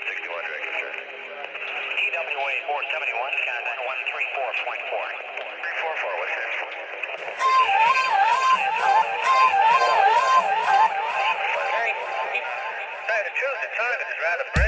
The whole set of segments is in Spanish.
61 TWA 471, contact 134.4. 344, what's that? The time,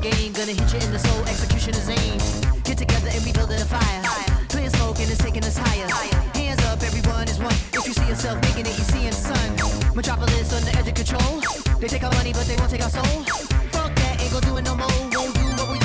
game. Gonna hit you in the soul, Execution is aim. Get together and we building a fire. Clear smoke and it's taking us higher. Hands up, everyone is one. If you see yourself making it, you seeing sun. Metropolis on the edge of control. They take our money, but they won't take our soul. Fuck that, ain't gonna do it no more. Won't do what we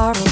heart.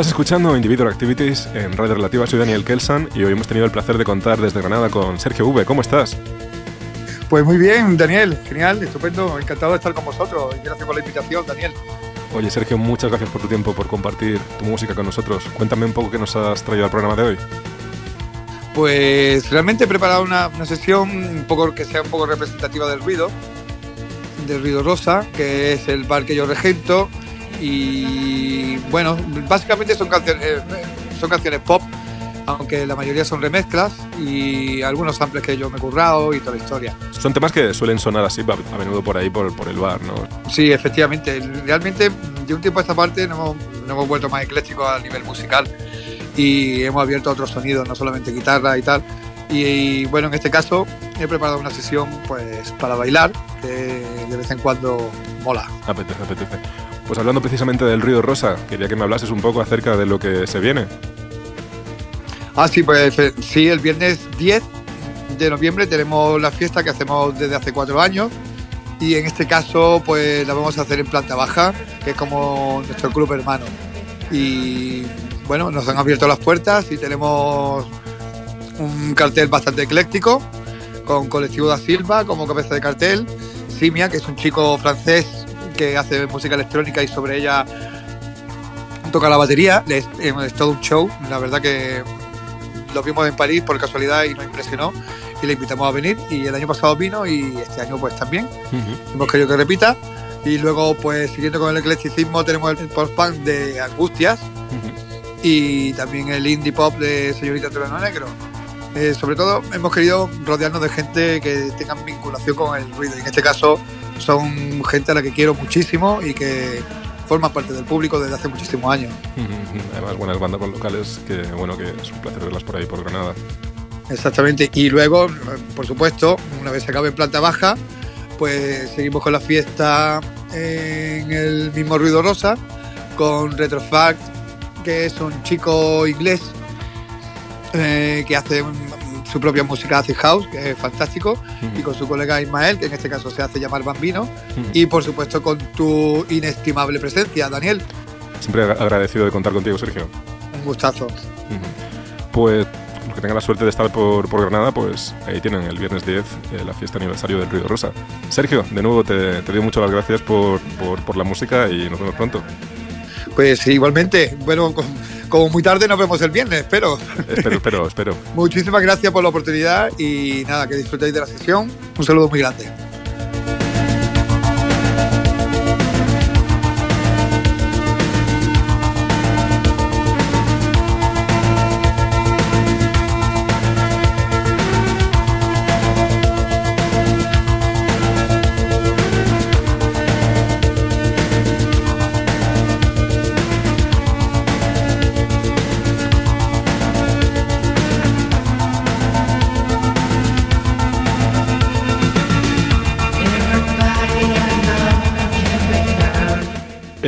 Estás escuchando Individual Activities en Radio Relativa. Soy Daniel Kelsan y hoy hemos tenido el placer de contar desde Granada con Sergio V. ¿Cómo estás? Pues muy bien, Daniel, genial, estupendo, encantado de estar con vosotros gracias por la invitación, Daniel. Oye, Sergio, muchas gracias por tu tiempo, por compartir tu música con nosotros. Cuéntame un poco qué nos has traído al programa de hoy. Pues realmente he preparado una, una sesión un poco que sea un poco representativa del ruido, del ruido rosa, que es el bar que yo regento y bueno, básicamente son canciones, eh, son canciones pop, aunque la mayoría son remezclas y algunos samples que yo me he currado y toda la historia. Son temas que suelen sonar así a menudo por ahí, por, por el bar, ¿no? Sí, efectivamente. Realmente, de un tiempo a esta parte, nos hemos, nos hemos vuelto más eclécticos a nivel musical y hemos abierto otros sonidos, no solamente guitarra y tal. Y, y, bueno, en este caso he preparado una sesión pues para bailar, que de vez en cuando mola. Apetece, apetece. Pues hablando precisamente del ruido rosa, quería que me hablases un poco acerca de lo que se viene. Ah, sí, pues eh, sí, el viernes 10 de noviembre tenemos la fiesta que hacemos desde hace cuatro años y en este caso pues la vamos a hacer en planta baja, que es como nuestro club hermano. Y bueno, nos han abierto las puertas y tenemos un cartel bastante ecléctico con Colectivo da Silva como cabeza de cartel, Simia, que es un chico francés que hace música electrónica y sobre ella toca la batería, es, es todo un show, la verdad que lo vimos en París por casualidad y nos impresionó. Y le invitamos a venir y el año pasado vino y este año pues también. Hemos querido que repita. Y luego pues siguiendo con el eclecticismo tenemos el post-punk de Angustias. Y también el indie pop de Señorita Terreno Negro. Eh, sobre todo hemos querido rodearnos de gente que tengan vinculación con el ruido. Y en este caso son gente a la que quiero muchísimo y que forma parte del público desde hace muchísimos años. Además, buenas bandas locales que, bueno, que es un placer verlas por ahí, por Granada. Exactamente. Y luego, por supuesto, una vez se acabe en planta baja, pues seguimos con la fiesta en el mismo Ruido Rosa, con Retrofact, que es un chico inglés eh, que hace un- su propia música, hace house, que es fantástico, y con su colega Ismael, que en este caso se hace llamar Bambino, y por supuesto con tu inestimable presencia, Daniel. Siempre ag- agradecido de contar contigo, Sergio. Un gustazo. Pues los que tengan la suerte de estar por, por Granada, pues ahí tienen el viernes 10 eh, la fiesta aniversario del Ruido Rosa. Sergio, de nuevo te, te doy muchas las gracias por, por, por la música y nos vemos pronto. Pues igualmente, bueno, com- como muy tarde nos vemos el viernes, espero. Espero, espero, espero. Muchísimas gracias por la oportunidad y nada, que disfrutéis de la sesión. Un saludo muy grande.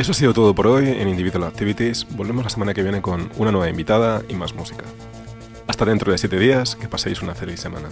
Eso ha sido todo por hoy en Individual Activities. Volvemos la semana que viene con una nueva invitada y más música. Hasta dentro de siete días, que paséis una feliz semana.